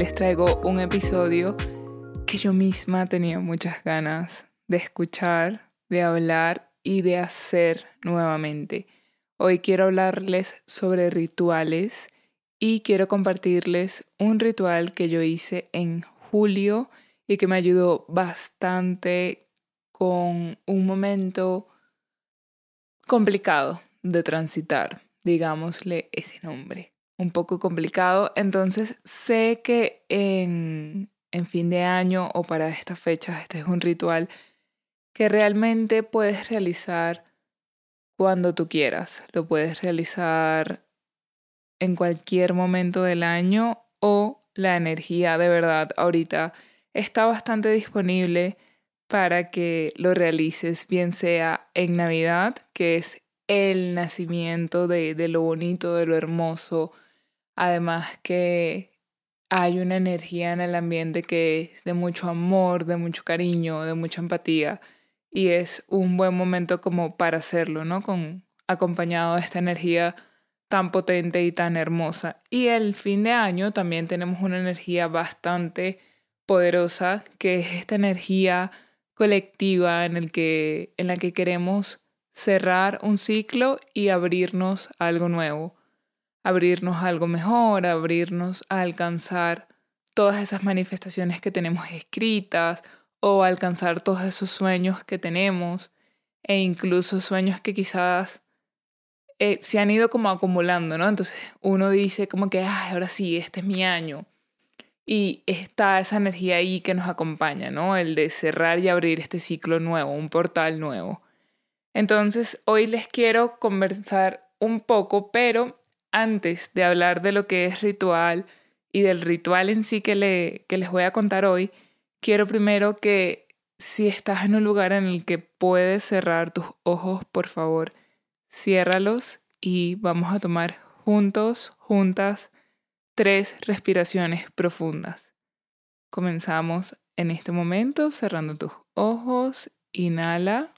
les traigo un episodio que yo misma tenía muchas ganas de escuchar, de hablar y de hacer nuevamente. Hoy quiero hablarles sobre rituales y quiero compartirles un ritual que yo hice en julio y que me ayudó bastante con un momento complicado de transitar, digámosle ese nombre. Un poco complicado. Entonces sé que en, en fin de año o para estas fechas este es un ritual que realmente puedes realizar cuando tú quieras. Lo puedes realizar en cualquier momento del año o la energía de verdad ahorita está bastante disponible para que lo realices, bien sea en Navidad, que es el nacimiento de, de lo bonito, de lo hermoso, además que hay una energía en el ambiente que es de mucho amor, de mucho cariño, de mucha empatía y es un buen momento como para hacerlo, ¿no? Con acompañado de esta energía tan potente y tan hermosa. Y el fin de año también tenemos una energía bastante poderosa, que es esta energía colectiva en, el que, en la que queremos cerrar un ciclo y abrirnos a algo nuevo, abrirnos a algo mejor, abrirnos a alcanzar todas esas manifestaciones que tenemos escritas o alcanzar todos esos sueños que tenemos e incluso sueños que quizás eh, se han ido como acumulando, ¿no? Entonces uno dice como que, Ay, ahora sí, este es mi año y está esa energía ahí que nos acompaña, ¿no? El de cerrar y abrir este ciclo nuevo, un portal nuevo. Entonces, hoy les quiero conversar un poco, pero antes de hablar de lo que es ritual y del ritual en sí que, le, que les voy a contar hoy, quiero primero que si estás en un lugar en el que puedes cerrar tus ojos, por favor, ciérralos y vamos a tomar juntos, juntas, tres respiraciones profundas. Comenzamos en este momento cerrando tus ojos. Inhala.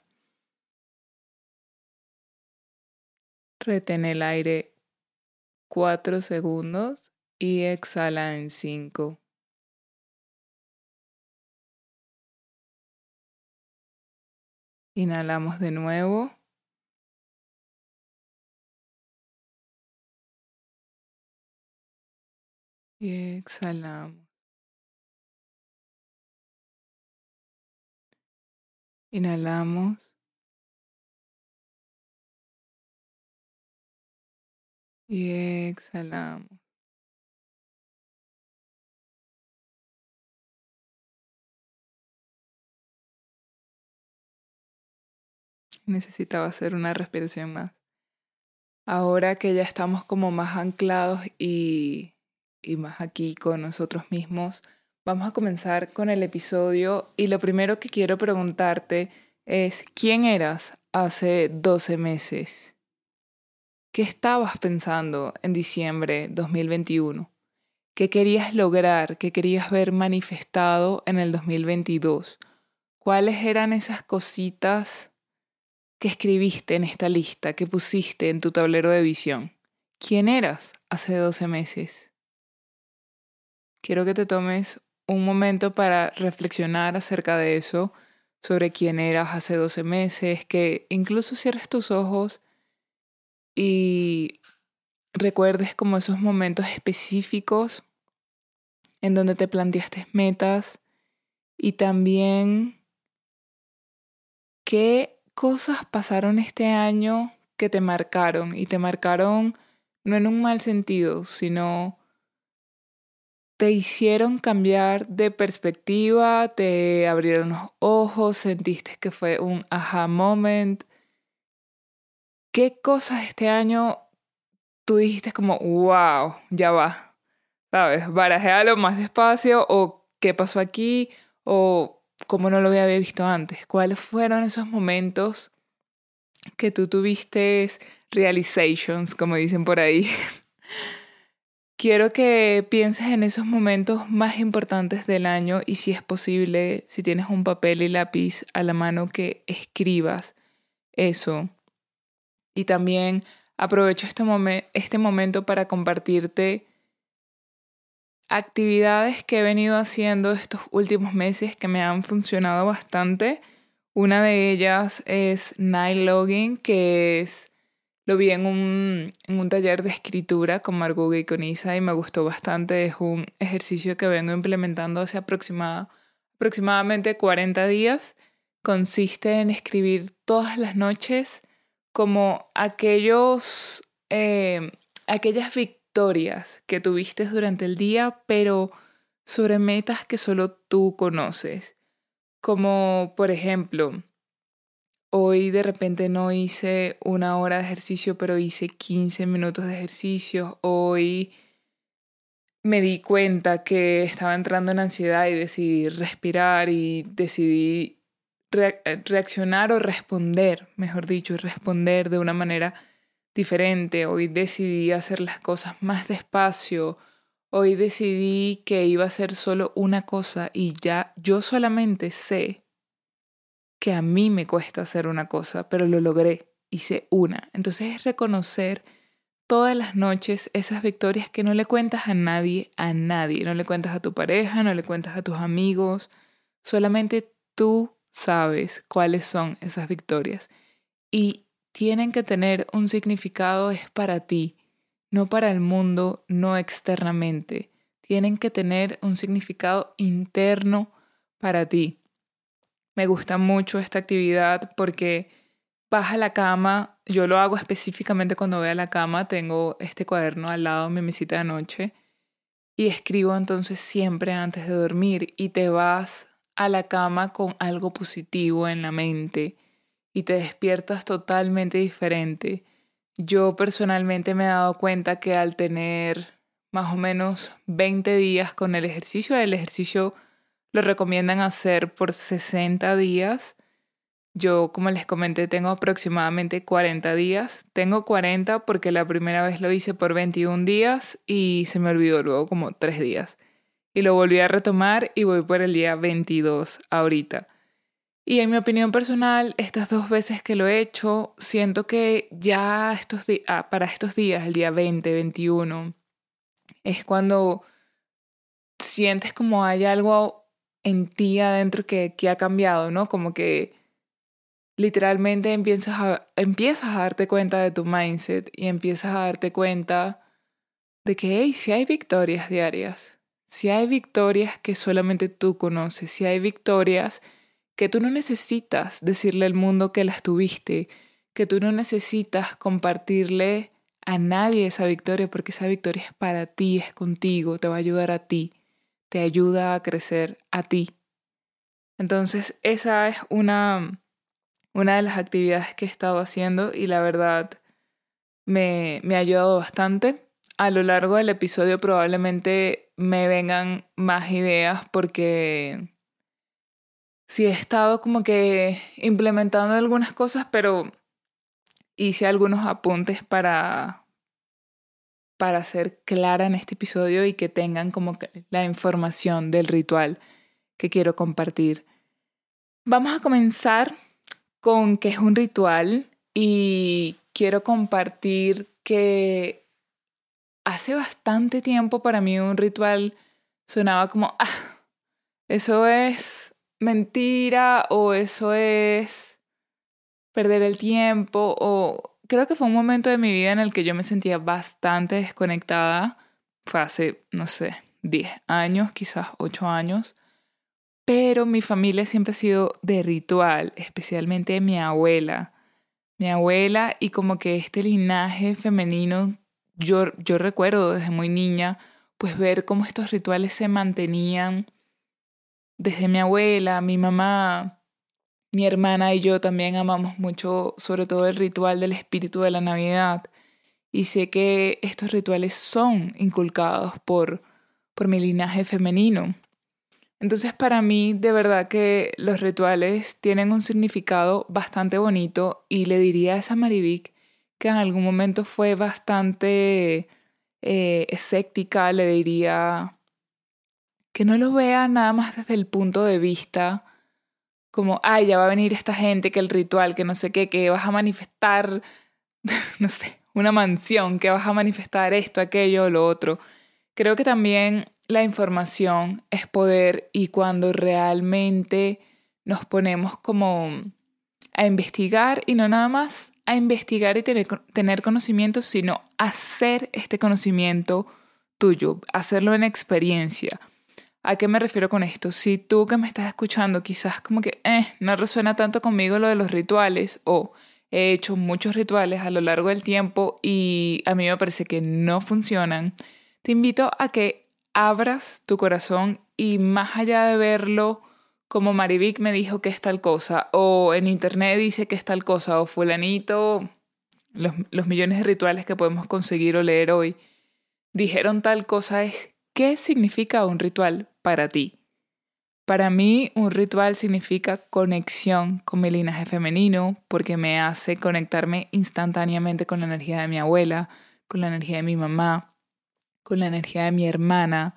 Retén el aire cuatro segundos y exhala en cinco. Inhalamos de nuevo. Y exhalamos. Inhalamos. Y exhalamos. Necesitaba hacer una respiración más. Ahora que ya estamos como más anclados y y más aquí con nosotros mismos. Vamos a comenzar con el episodio y lo primero que quiero preguntarte es, ¿quién eras hace 12 meses? ¿Qué estabas pensando en diciembre 2021? ¿Qué querías lograr? ¿Qué querías ver manifestado en el 2022? ¿Cuáles eran esas cositas que escribiste en esta lista, que pusiste en tu tablero de visión? ¿Quién eras hace 12 meses? quiero que te tomes un momento para reflexionar acerca de eso, sobre quién eras hace 12 meses, que incluso cierres tus ojos y recuerdes como esos momentos específicos en donde te planteaste metas y también qué cosas pasaron este año que te marcaron y te marcaron no en un mal sentido, sino te hicieron cambiar de perspectiva, te abrieron los ojos, sentiste que fue un aha moment. ¿Qué cosas este año tú dijiste como, wow, ya va? ¿Sabes? Barajéalo más despacio o qué pasó aquí o cómo no lo había visto antes. ¿Cuáles fueron esos momentos que tú tuviste realizations, como dicen por ahí? Quiero que pienses en esos momentos más importantes del año y si es posible, si tienes un papel y lápiz a la mano, que escribas eso. Y también aprovecho este, este momento para compartirte actividades que he venido haciendo estos últimos meses que me han funcionado bastante. Una de ellas es night logging, que es lo vi en un, en un taller de escritura con Margot y con Isa y me gustó bastante. Es un ejercicio que vengo implementando hace aproximadamente 40 días. Consiste en escribir todas las noches como aquellos, eh, aquellas victorias que tuviste durante el día, pero sobre metas que solo tú conoces. Como por ejemplo, hoy de repente no hice una hora de ejercicio, pero hice 15 minutos de ejercicio. Hoy me di cuenta que estaba entrando en ansiedad y decidí respirar y decidí reaccionar o responder, mejor dicho, responder de una manera diferente. Hoy decidí hacer las cosas más despacio. Hoy decidí que iba a hacer solo una cosa y ya yo solamente sé que a mí me cuesta hacer una cosa, pero lo logré, hice una. Entonces es reconocer todas las noches esas victorias que no le cuentas a nadie, a nadie. No le cuentas a tu pareja, no le cuentas a tus amigos. Solamente tú sabes cuáles son esas victorias y tienen que tener un significado es para ti, no para el mundo, no externamente. Tienen que tener un significado interno para ti. Me gusta mucho esta actividad porque baja la cama, yo lo hago específicamente cuando voy a la cama, tengo este cuaderno al lado de mi mesita de noche y escribo entonces siempre antes de dormir y te vas a la cama con algo positivo en la mente y te despiertas totalmente diferente. Yo personalmente me he dado cuenta que al tener más o menos 20 días con el ejercicio, el ejercicio lo recomiendan hacer por 60 días. Yo, como les comenté, tengo aproximadamente 40 días. Tengo 40 porque la primera vez lo hice por 21 días y se me olvidó luego como 3 días y lo volví a retomar y voy por el día 22 ahorita. Y en mi opinión personal, estas dos veces que lo he hecho, siento que ya estos ah, para estos días, el día 20, 21, es cuando sientes como hay algo en ti adentro que, que ha cambiado, ¿no? Como que literalmente empiezas a, empiezas a darte cuenta de tu mindset y empiezas a darte cuenta de que, hey, si hay victorias diarias, si hay victorias que solamente tú conoces, si hay victorias que tú no necesitas decirle al mundo que las tuviste, que tú no necesitas compartirle a nadie esa victoria porque esa victoria es para ti, es contigo, te va a ayudar a ti, te ayuda a crecer a ti. Entonces esa es una, una de las actividades que he estado haciendo y la verdad me, me ha ayudado bastante. A lo largo del episodio probablemente me vengan más ideas porque sí he estado como que implementando algunas cosas, pero hice algunos apuntes para, para ser clara en este episodio y que tengan como la información del ritual que quiero compartir. Vamos a comenzar con qué es un ritual y quiero compartir que hace bastante tiempo para mí un ritual sonaba como, ah, eso es mentira o eso es perder el tiempo o creo que fue un momento de mi vida en el que yo me sentía bastante desconectada. Fue hace, no sé, 10 años, quizás 8 años. Pero mi familia siempre ha sido de ritual, especialmente mi abuela. Mi abuela y como que este linaje femenino yo, yo recuerdo desde muy niña, pues ver cómo estos rituales se mantenían desde mi abuela, mi mamá, mi hermana y yo también amamos mucho, sobre todo el ritual del espíritu de la Navidad. Y sé que estos rituales son inculcados por, por mi linaje femenino. Entonces para mí de verdad que los rituales tienen un significado bastante bonito y le diría a esa Marivic que en algún momento fue bastante eh, escéptica, le diría que no lo vea nada más desde el punto de vista como, ay, ya va a venir esta gente, que el ritual, que no sé qué, que vas a manifestar, no sé, una mansión, que vas a manifestar esto, aquello, lo otro. Creo que también la información es poder y cuando realmente nos ponemos como a investigar y no nada más a investigar y tener, tener conocimiento, sino hacer este conocimiento tuyo, hacerlo en experiencia. ¿A qué me refiero con esto? Si tú que me estás escuchando quizás como que eh, no resuena tanto conmigo lo de los rituales o he hecho muchos rituales a lo largo del tiempo y a mí me parece que no funcionan, te invito a que abras tu corazón y más allá de verlo como Marivic me dijo que es tal cosa, o en internet dice que es tal cosa, o fulanito, los, los millones de rituales que podemos conseguir o leer hoy, dijeron tal cosa es, ¿qué significa un ritual para ti? Para mí un ritual significa conexión con mi linaje femenino porque me hace conectarme instantáneamente con la energía de mi abuela, con la energía de mi mamá, con la energía de mi hermana.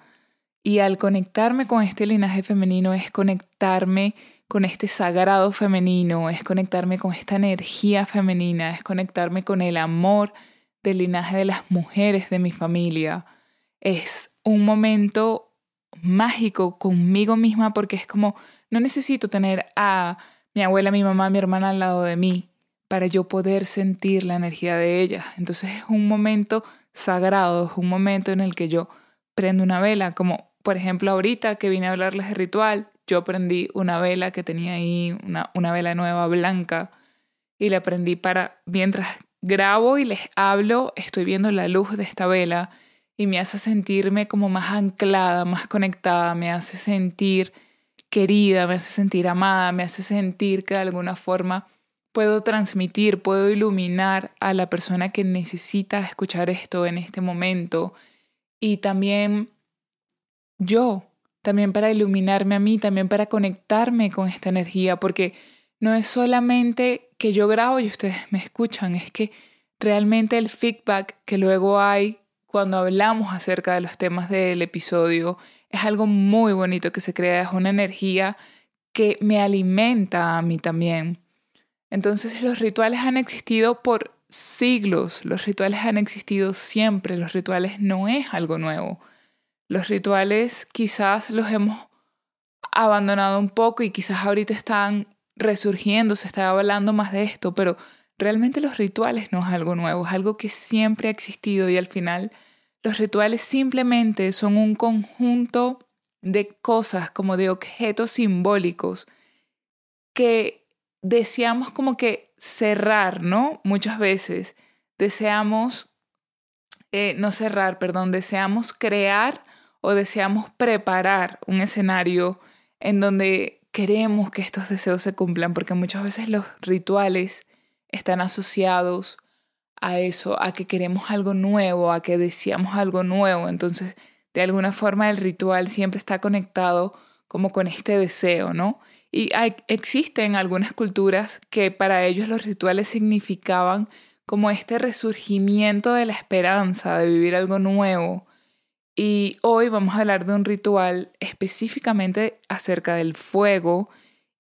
Y al conectarme con este linaje femenino es conectarme con este sagrado femenino, es conectarme con esta energía femenina, es conectarme con el amor del linaje de las mujeres de mi familia. Es un momento mágico conmigo misma porque es como, no necesito tener a mi abuela, mi mamá, mi hermana al lado de mí para yo poder sentir la energía de ellas. Entonces es un momento sagrado, es un momento en el que yo prendo una vela, como por ejemplo ahorita que vine a hablarles de ritual, yo prendí una vela que tenía ahí, una, una vela nueva blanca, y la prendí para, mientras grabo y les hablo, estoy viendo la luz de esta vela y me hace sentirme como más anclada, más conectada, me hace sentir querida, me hace sentir amada, me hace sentir que de alguna forma puedo transmitir, puedo iluminar a la persona que necesita escuchar esto en este momento. Y también yo, también para iluminarme a mí, también para conectarme con esta energía, porque no es solamente que yo grabo y ustedes me escuchan, es que realmente el feedback que luego hay cuando hablamos acerca de los temas del episodio es algo muy bonito que se crea, es una energía que me alimenta a mí también. Entonces los rituales han existido por siglos, los rituales han existido siempre, los rituales no es algo nuevo. Los rituales quizás los hemos abandonado un poco y quizás ahorita están resurgiendo, se está hablando más de esto, pero realmente los rituales no es algo nuevo, es algo que siempre ha existido y al final los rituales simplemente son un conjunto de cosas, como de objetos simbólicos que deseamos como que cerrar, ¿no? Muchas veces deseamos, eh, no cerrar, perdón, deseamos crear o deseamos preparar un escenario en donde queremos que estos deseos se cumplan, porque muchas veces los rituales están asociados a eso, a que queremos algo nuevo, a que deseamos algo nuevo. Entonces, de alguna forma el ritual siempre está conectado como con este deseo, ¿no? Y existen algunas culturas que para ellos los rituales significaban como este resurgimiento de la esperanza, de vivir algo nuevo. Y hoy vamos a hablar de un ritual específicamente acerca del fuego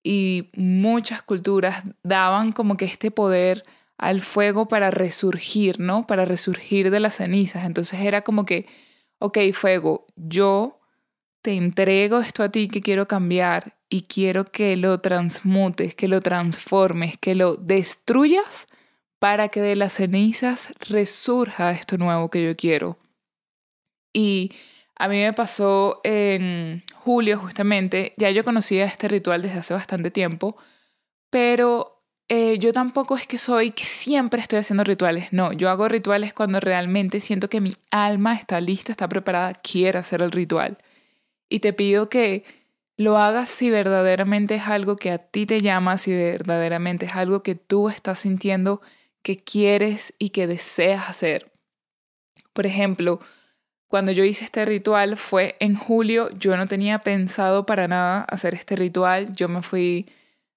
y muchas culturas daban como que este poder al fuego para resurgir, ¿no? Para resurgir de las cenizas. Entonces era como que, ok, fuego, yo te entrego esto a ti que quiero cambiar y quiero que lo transmutes, que lo transformes, que lo destruyas para que de las cenizas resurja esto nuevo que yo quiero. Y a mí me pasó en julio justamente, ya yo conocía este ritual desde hace bastante tiempo, pero eh, yo tampoco es que soy que siempre estoy haciendo rituales. No, yo hago rituales cuando realmente siento que mi alma está lista, está preparada, quiere hacer el ritual. Y te pido que lo hagas si verdaderamente es algo que a ti te llama, si verdaderamente es algo que tú estás sintiendo que quieres y que deseas hacer. Por ejemplo, cuando yo hice este ritual fue en julio, yo no tenía pensado para nada hacer este ritual, yo me fui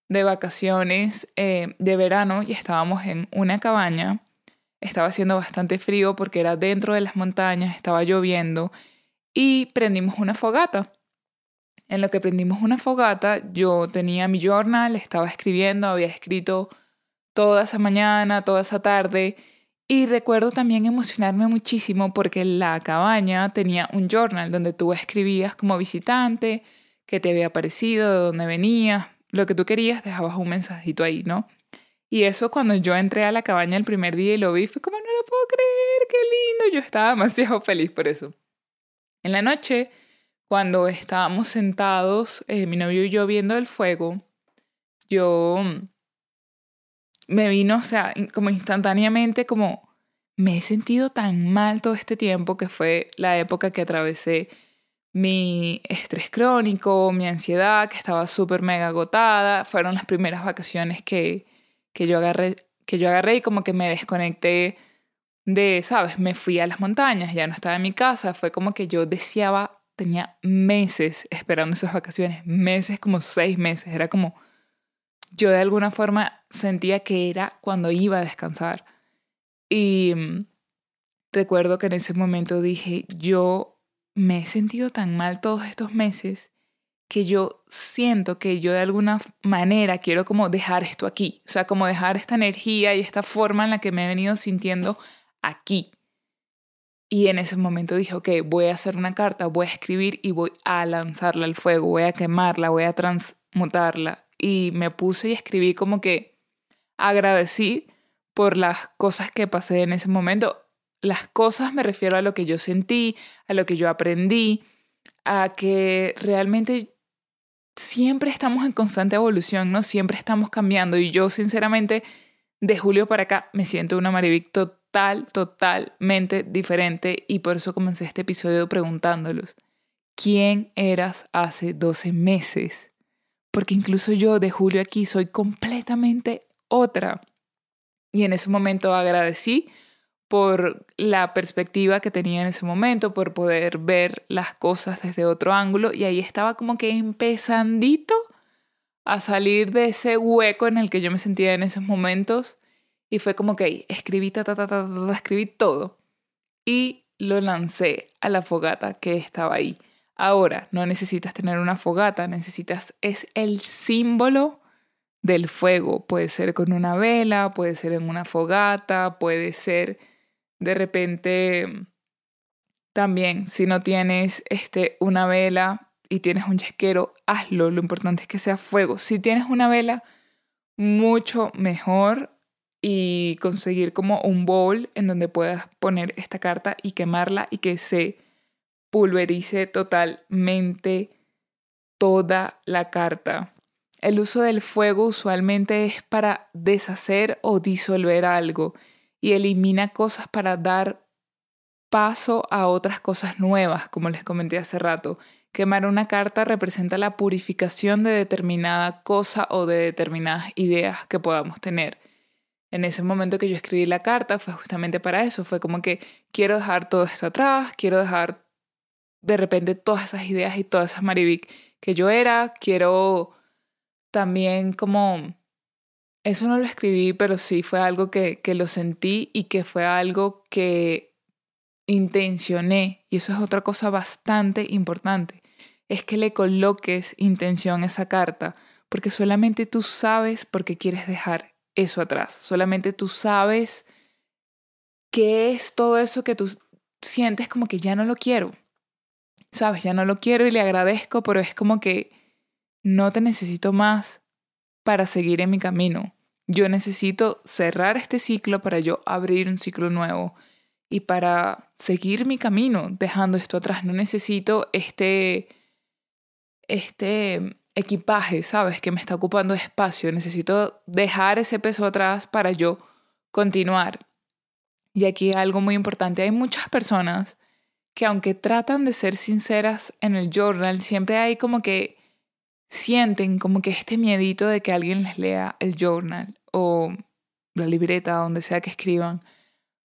de vacaciones eh, de verano y estábamos en una cabaña. Estaba haciendo bastante frío porque era dentro de las montañas, estaba lloviendo y prendimos una fogata. En lo que prendimos una fogata, yo tenía mi journal, estaba escribiendo, había escrito toda esa mañana, toda esa tarde Y recuerdo también emocionarme muchísimo porque la cabaña tenía un journal donde tú escribías como visitante, qué te había parecido, de dónde venías, lo que tú querías, dejabas un mensajito ahí, ¿no? Y eso cuando yo entré a la cabaña el primer día y lo vi, fue como, no lo puedo creer, qué lindo. Yo estaba demasiado feliz por eso. En la noche, cuando estábamos sentados, eh, mi novio y yo viendo el fuego, yo me vino, o sea, como instantáneamente, como me he sentido tan mal todo este tiempo, que fue la época que atravesé mi estrés crónico, mi ansiedad, que estaba súper mega agotada. Fueron las primeras vacaciones que, que, yo agarré, que yo agarré y como que me desconecté de, ¿sabes? Me fui a las montañas, ya no estaba en mi casa. Fue como que yo deseaba, tenía meses esperando esas vacaciones, meses, como seis meses. Era como yo de alguna forma sentía que era cuando iba a descansar. Y mm, recuerdo que en ese momento dije, yo me he sentido tan mal todos estos meses que yo siento que yo de alguna manera quiero como dejar esto aquí, o sea, como dejar esta energía y esta forma en la que me he venido sintiendo aquí. Y en ese momento dije, ok, voy a hacer una carta, voy a escribir y voy a lanzarla al fuego, voy a quemarla, voy a transmutarla y me puse y escribí como que agradecí por las cosas que pasé en ese momento. Las cosas me refiero a lo que yo sentí, a lo que yo aprendí, a que realmente siempre estamos en constante evolución, ¿no? Siempre estamos cambiando y yo sinceramente de julio para acá me siento una Marivic total, totalmente diferente y por eso comencé este episodio preguntándolos, ¿quién eras hace 12 meses? Porque incluso yo de julio aquí soy completamente otra. Y en ese momento agradecí por la perspectiva que tenía en ese momento, por poder ver las cosas desde otro ángulo y ahí estaba como que empezandito a salir de ese hueco en el que yo me sentía en esos momentos y fue como que escribí, ta, ta, ta, ta, escribí todo y lo lancé a la fogata que estaba ahí. Ahora, no necesitas tener una fogata, necesitas, es el símbolo del fuego. Puede ser con una vela, puede ser en una fogata, puede ser de repente también, si no tienes este, una vela y tienes un yesquero, hazlo. Lo importante es que sea fuego. Si tienes una vela, mucho mejor y conseguir como un bowl en donde puedas poner esta carta y quemarla y que se pulverice totalmente toda la carta. El uso del fuego usualmente es para deshacer o disolver algo y elimina cosas para dar paso a otras cosas nuevas, como les comenté hace rato. Quemar una carta representa la purificación de determinada cosa o de determinadas ideas que podamos tener. En ese momento de repente todas esas ideas y todas esas Marivic que yo era. Quiero también como... Eso no lo escribí, pero sí fue algo que, que lo sentí y que fue algo que intencioné. Y eso es otra cosa bastante importante. Es que le coloques intención a esa carta, porque solamente tú sabes por qué quieres dejar eso atrás. Solamente tú sabes qué es todo eso que tú sientes como que ya no lo quiero sabes, ya no lo quiero y le agradezco, pero es como que no te necesito más para seguir en mi camino. Yo necesito cerrar este ciclo para yo abrir un ciclo nuevo y para seguir mi camino dejando esto atrás. No necesito este, este equipaje, ¿sabes? Que me está ocupando espacio. Necesito dejar ese peso atrás para yo continuar. Y aquí algo muy importante. Hay muchas personas que aunque tratan de ser sinceras en el journal, siempre hay como que sienten como que este miedito de que alguien les lea el journal o la libreta, donde sea que escriban.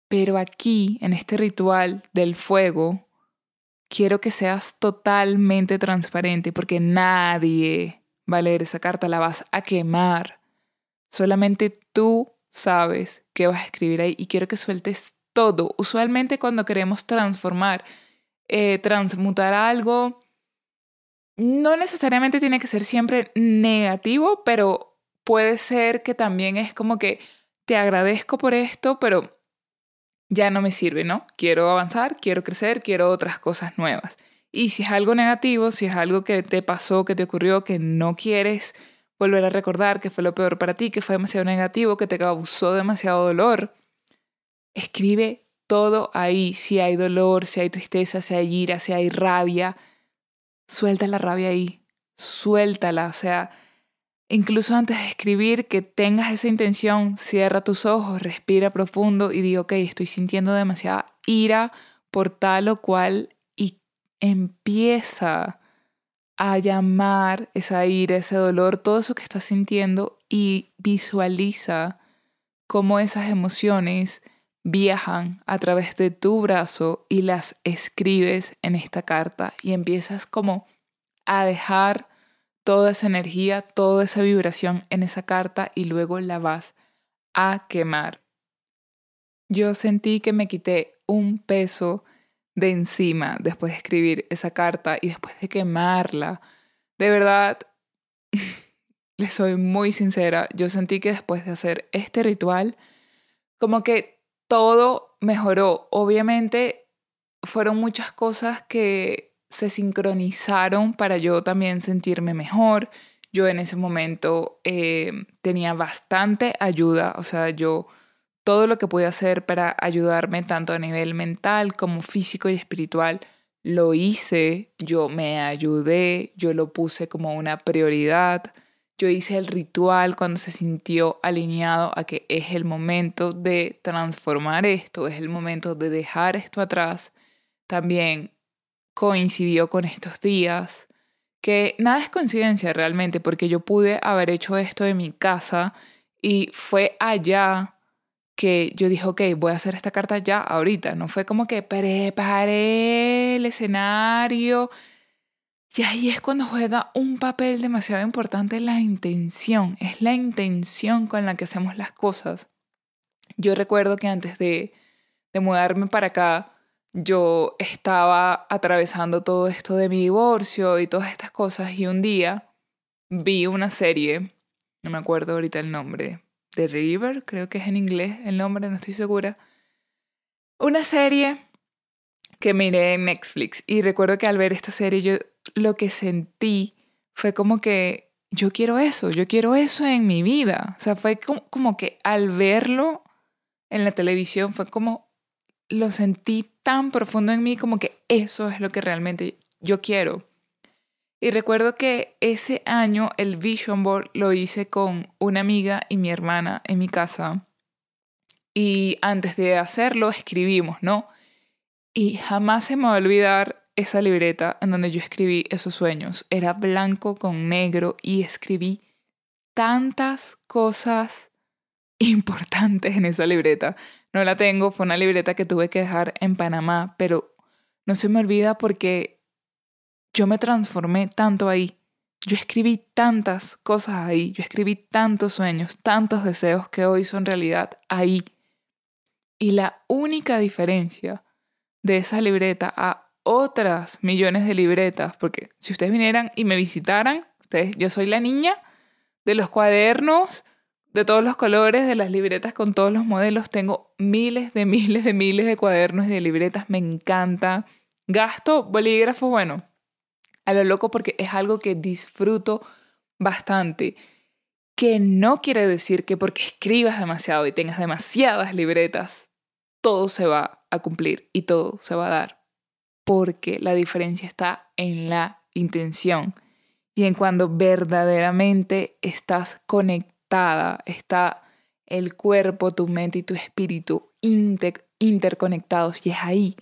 Pero aquí, en este ritual del fuego, quiero que seas totalmente transparente porque nadie va a leer esa carta, la vas a quemar. Solamente tú sabes qué vas a escribir ahí y quiero que sueltes todo. Usualmente cuando queremos transformar, eh, transmutar algo, no necesariamente tiene que ser siempre negativo, pero puede ser que también es como que te agradezco por esto, pero ya no me sirve, ¿no? Quiero avanzar, quiero crecer, quiero otras cosas nuevas. Y si es algo negativo, si es algo que te pasó, que te ocurrió, que no quieres volver a recordar, que fue lo peor para ti, que fue demasiado negativo, que te causó demasiado dolor, escribe todo ahí. Si hay dolor, si hay tristeza, si hay ira, si hay rabia, suelta la rabia ahí. Suéltala. O sea, incluso antes de escribir, que tengas esa intención, cierra tus ojos, respira profundo y di, ok, estoy sintiendo demasiada ira por tal o cual y empieza a llamar esa ira, ese dolor, todo eso que estás sintiendo y visualiza cómo esas emociones viajan a través de tu brazo y las escribes en esta carta y empiezas como a dejar toda esa energía, toda esa vibración en esa carta y luego la vas a quemar. Yo sentí que me quité un peso de encima después de escribir esa carta y después de quemarla. De verdad, les soy muy sincera, yo sentí que después de hacer este ritual, como que todo mejoró. Obviamente fueron muchas cosas que se sincronizaron para yo también sentirme mejor. Yo en ese momento eh, tenía bastante ayuda, o sea, yo todo lo que pude hacer para ayudarme tanto a nivel mental como físico y espiritual, lo hice, yo me ayudé, yo lo puse como una prioridad, yo hice el ritual cuando se sintió alineado a que es el momento de transformar esto, es el momento de dejar esto atrás. También coincidió con estos días, que nada es coincidencia realmente, porque yo pude haber hecho esto en mi casa y fue allá que yo dije, ok, voy a hacer esta carta ya, ahorita. No fue como que preparé el escenario. Y ahí es cuando juega un papel demasiado importante la intención. Es la intención con la que hacemos las cosas. Yo recuerdo que antes de, de mudarme para acá, yo estaba atravesando todo esto de mi divorcio y todas estas cosas y un día vi una serie, no me acuerdo ahorita el nombre, The River, creo que es en inglés el nombre, no estoy segura. Una serie que miré en Netflix y recuerdo que al ver esta serie yo lo que sentí fue como que yo quiero eso, yo quiero eso en mi vida. O sea, fue como, como que al verlo en la televisión fue como lo sentí tan profundo en mí como que eso es lo que realmente yo quiero. Y recuerdo que ese año el Vision Board lo hice con una amiga y mi hermana en mi casa. Y antes de hacerlo escribimos, ¿no? Y jamás se me va a olvidar esa libreta en donde yo escribí esos sueños. Era blanco con negro y escribí tantas cosas importantes en esa libreta. No la tengo, fue una libreta que tuve que dejar en Panamá, pero no se me olvida porque yo me transformé tanto ahí. Yo escribí tantas cosas ahí, yo escribí tantos sueños, tantos deseos que hoy son realidad ahí. Y la única diferencia de esa libreta a otras millones de libretas, porque si ustedes vinieran y me visitaran, ustedes, yo soy la niña de los cuadernos, de todos los colores, de las libretas con todos los modelos, tengo miles de miles de miles de cuadernos y de libretas, me encanta. Gasto bolígrafo, bueno, a lo loco porque es algo que disfruto bastante. Que no quiere decir que porque escribas demasiado y tengas demasiadas libretas, todo se va a cumplir y todo se va a dar. Porque la diferencia está en la intención y en cuando verdaderamente estás conectada, está el cuerpo, tu mente y tu espíritu interconectados y es ahí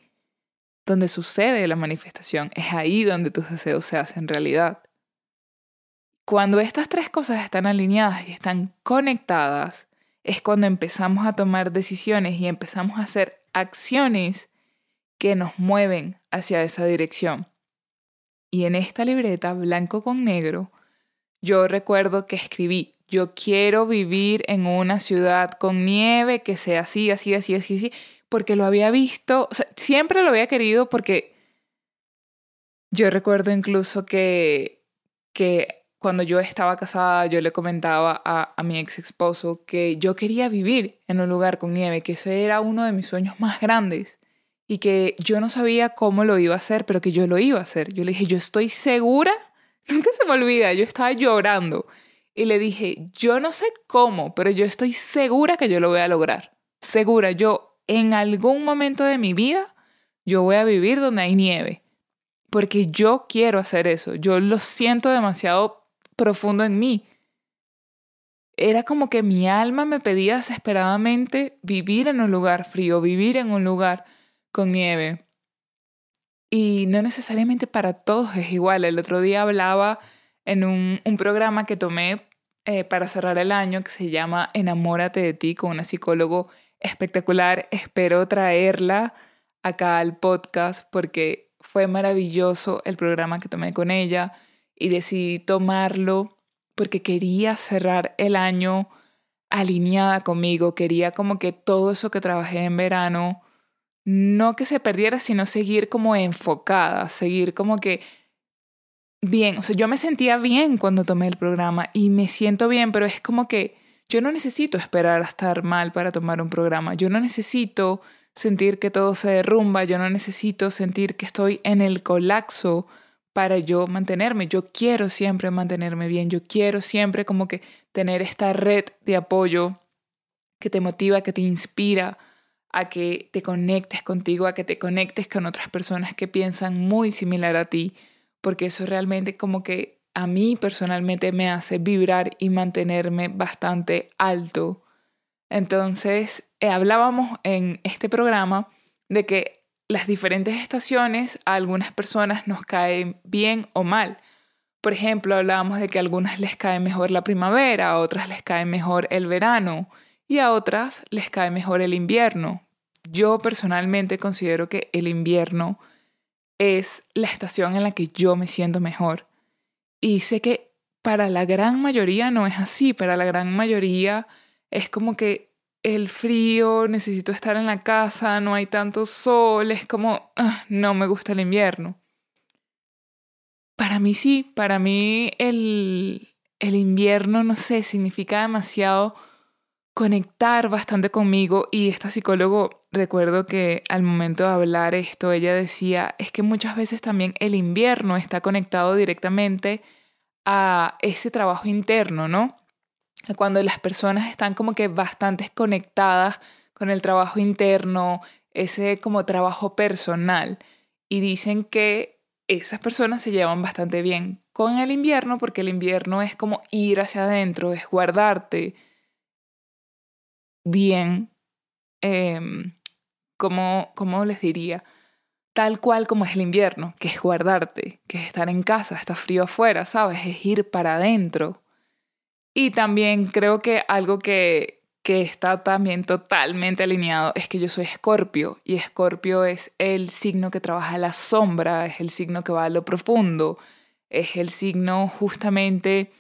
donde sucede la manifestación, es ahí donde tus deseos se hacen realidad. Cuando estas tres cosas están alineadas y están conectadas, es cuando empezamos a tomar decisiones y empezamos a hacer acciones que nos mueven hacia esa dirección. Y en esta libreta, blanco con negro, yo recuerdo que escribí, yo quiero vivir en una ciudad con nieve que sea así, así, así, así, así, porque lo había visto, siempre lo había querido porque yo recuerdo incluso que, que cuando yo estaba casada, yo le comentaba a, a mi ex esposo que yo quería vivir en un lugar con nieve, que ese era uno de mis sueños más grandes y que yo no sabía cómo lo iba a hacer, pero que yo lo iba a hacer. Yo le dije, yo estoy segura, nunca se me olvida, yo estaba llorando y le dije, yo no sé cómo, pero yo estoy segura que yo lo voy a lograr. Segura, yo en algún momento de mi vida, yo voy a vivir donde hay nieve, porque yo quiero hacer eso, yo lo siento demasiado profundo en mí. Era como que mi alma me pedía desesperadamente vivir en un lugar frío, vivir en un lugar con nieve. Y no necesariamente para todos es igual. El otro día hablaba en un, programa que tomé eh, para cerrar el año que se llama Enamórate de ti con una psicólogo espectacular. Espero traerla acá al podcast porque fue maravilloso el programa que tomé con ella y decidí tomarlo porque quería cerrar el año alineada conmigo, quería como que todo eso que trabajé en verano, no que se perdiera, sino seguir como enfocada, seguir como que bien, o sea, yo me sentía bien cuando tomé el programa y me siento bien, pero es como que yo no necesito esperar a estar mal para tomar un programa, yo no necesito sentir que todo se derrumba, yo no necesito sentir que estoy en el colapso para yo mantenerme. Yo quiero siempre mantenerme bien, yo quiero siempre como que tener esta red de apoyo que te motiva, que te inspira a que te conectes contigo, a que te conectes con otras personas que piensan muy similar a ti, porque eso realmente como que a mí personalmente me hace vibrar y mantenerme bastante alto. Entonces, eh, hablábamos en este programa de que las diferentes estaciones a algunas personas nos caen bien o mal. Por ejemplo, hablábamos de que a algunas les cae mejor la primavera, a otras les cae mejor el verano y a otras les cae mejor el invierno. Yo personalmente considero que el invierno es la estación en la que yo me siento mejor. Y sé que para la gran mayoría no es así, para la gran mayoría es como que el frío, necesito estar en la casa, no hay tanto sol, es como, ah, no me gusta el invierno. Para mí sí, para mí el, el invierno, no sé, significa demasiado conectar bastante conmigo y esta psicólogo, recuerdo que al momento de hablar esto, ella decía, es que muchas veces también el invierno está conectado directamente a ese trabajo interno, ¿no? cuando las personas están como que bastante conectadas con el trabajo interno, ese como trabajo personal, y dicen que esas personas se llevan bastante bien con el invierno porque el invierno es como ir hacia adentro, es guardarte bien, eh, como, como les diría, tal cual como es el invierno, que es guardarte, que es estar en casa, está frío afuera, ¿sabes? Es ir para adentro y también creo que algo que, que está también totalmente alineado es que yo soy escorpio y escorpio es el signo que trabaja la sombra, es el signo que va a lo profundo, es el signo justamente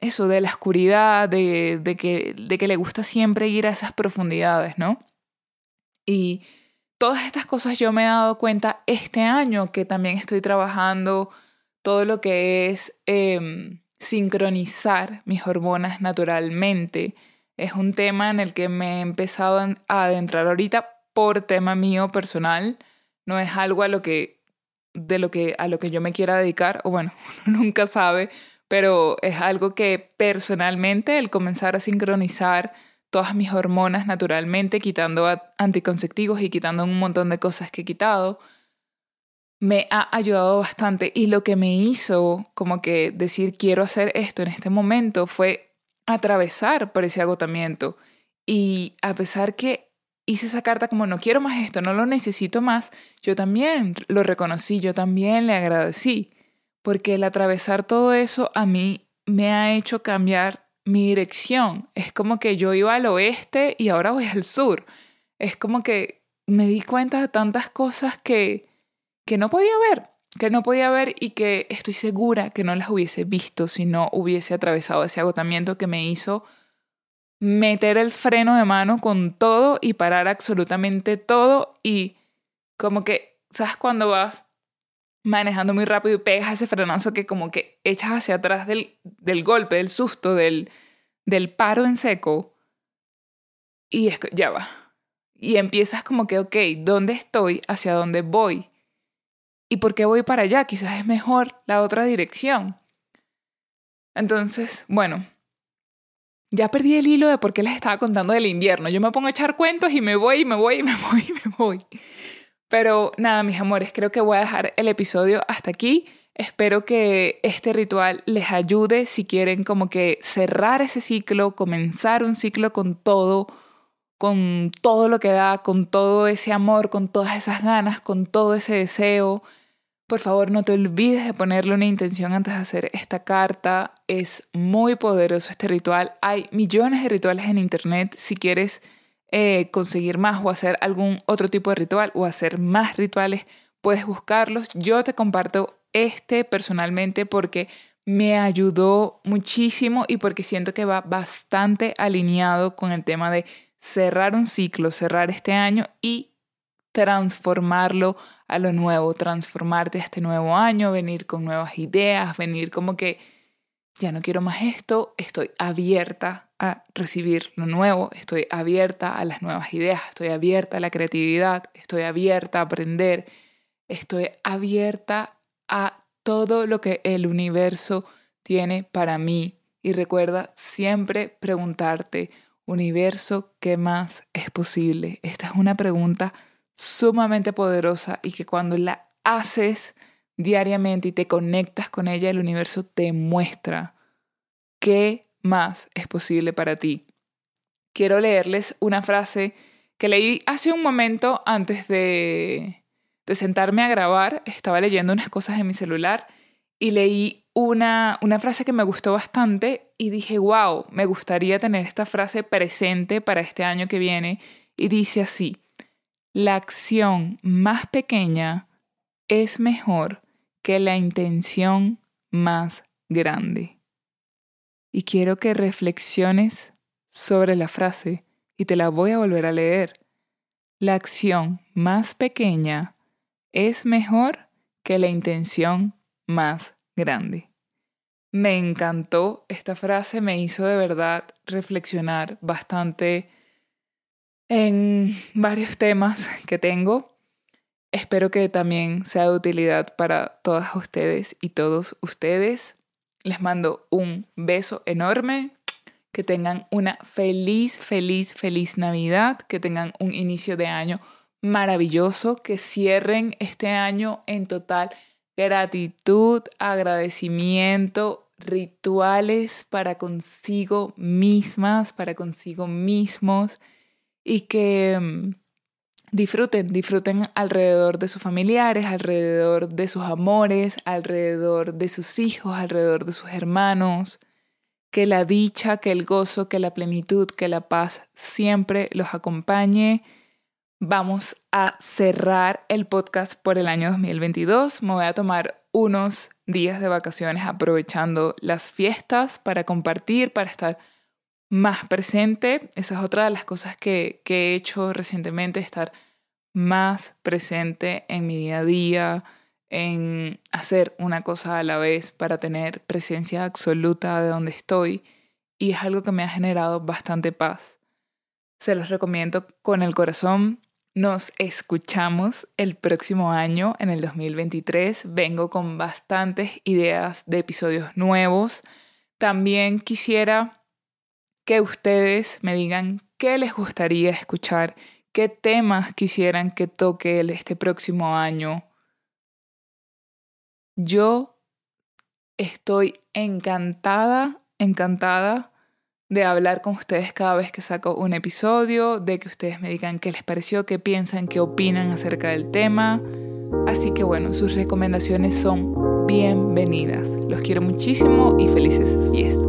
eso de la oscuridad, de, de, que, de que le gusta siempre ir a esas profundidades, ¿no? Y todas estas cosas yo me he dado cuenta este año que también estoy trabajando todo lo que es... Em, sincronizar mis hormonas naturalmente. Es un tema en el que me he empezado a adentrar ahorita por tema mío personal. No es algo a lo que de lo que a lo que yo me quiera dedicar o bueno, nunca sabe, pero es algo que personalmente el comenzar a sincronizar todas mis hormonas naturalmente, quitando anticonceptivos y quitando un montón de cosas que he quitado, me ha ayudado bastante. Y lo que me hizo como que decir quiero hacer esto en este momento fue atravesar por ese agotamiento. Y a pesar que hice esa carta como no quiero más esto, no lo necesito más, yo también lo reconocí, yo también le agradecí, porque el atravesar todo eso a mí me ha hecho cambiar mi dirección. Es como que yo iba al oeste y ahora voy al sur. Es como que me di cuenta de tantas cosas que que no podía ver, que no podía ver y que estoy segura que no las hubiese visto si no hubiese atravesado ese agotamiento que me hizo meter el freno de mano con todo y parar absolutamente todo y como que, ¿sabes cuando vas manejando muy rápido y pegas ese frenazo que como que echas hacia atrás del, del golpe, del susto, del, del paro en seco. Y es ya va. Y empiezas como que, ok, ¿dónde estoy? ¿Hacia dónde voy? ¿Y por qué voy para allá? Quizás es mejor la otra dirección. Entonces, bueno, ya perdí el hilo de por qué les estaba contando del invierno. Yo me pongo a echar cuentos y me voy, y me voy, y me voy, y me voy. Pero nada, mis amores, creo que voy a dejar el episodio hasta aquí. Espero que este ritual les ayude si quieren como que cerrar ese ciclo, comenzar un ciclo con todo, con todo lo que da, con todo ese amor, con todas esas ganas, con todo ese deseo. Por favor, no te olvides de ponerle una intención antes de hacer esta carta. Es muy poderoso este ritual. Hay millones de rituales en internet. Si quieres eh, conseguir más o hacer algún otro tipo de ritual o hacer más rituales, puedes buscarlos. Yo te comparto este personalmente porque me ayudó muchísimo y porque siento que va bastante alineado con el tema de cerrar un ciclo, cerrar este año y transformarlo a lo nuevo, transformarte a este nuevo año, venir con nuevas ideas, venir como que ya no quiero más esto, estoy abierta a recibir lo nuevo, estoy abierta a las nuevas ideas, estoy abierta a la creatividad, estoy abierta a aprender, estoy abierta a todo lo que el universo tiene para mí. Y recuerda siempre preguntarte, universo, ¿qué más es posible? Esta es una pregunta sumamente poderosa y que cuando la haces diariamente y te conectas con ella, el universo te muestra qué más es posible para ti. Quiero leerles una frase que leí hace un momento antes de, de sentarme a grabar. Estaba leyendo unas cosas en mi celular y leí una, una frase que me gustó bastante y dije, wow, me gustaría tener esta frase presente para este año que viene. Y dice así, la acción más pequeña es mejor que la intención más grande y quiero que reflexiones sobre la frase y te la voy a volver a leer. La acción más pequeña es mejor que la intención más grande. Me encantó esta frase, me hizo de verdad reflexionar bastante en varios temas que tengo. Espero que también sea de utilidad para todas ustedes y todos ustedes. Les mando un beso enorme. Que tengan una feliz, feliz, feliz Navidad. Que tengan un inicio de año maravilloso. Que cierren este año en total gratitud, agradecimiento, rituales para consigo mismas, para consigo mismos. Y que mm, disfruten, disfruten alrededor de sus familiares, alrededor de sus amores, alrededor de sus hijos, alrededor de sus hermanos. Que la dicha, que el gozo, que la plenitud, que la paz siempre los acompañe. Vamos a cerrar el podcast por el año 2022. Me voy a tomar unos días de vacaciones aprovechando las fiestas para compartir, para estar más presente. Esa es otra de las cosas que, que he hecho recientemente, estar más presente en mi día a día, en hacer una cosa a la vez para tener presencia absoluta de donde estoy y es algo que me ha generado bastante paz. Se los recomiendo con el corazón. Nos escuchamos el próximo año, en el 2023. Vengo con bastantes ideas de episodios nuevos. También quisiera que ustedes me digan qué les gustaría escuchar, qué temas quisieran que toque este próximo año. Yo estoy encantada, encantada de hablar con ustedes cada vez que saco un episodio, de que ustedes me digan qué les pareció, qué piensan, qué opinan acerca del tema. Así que bueno, sus recomendaciones son bienvenidas. Los quiero muchísimo y felices fiestas.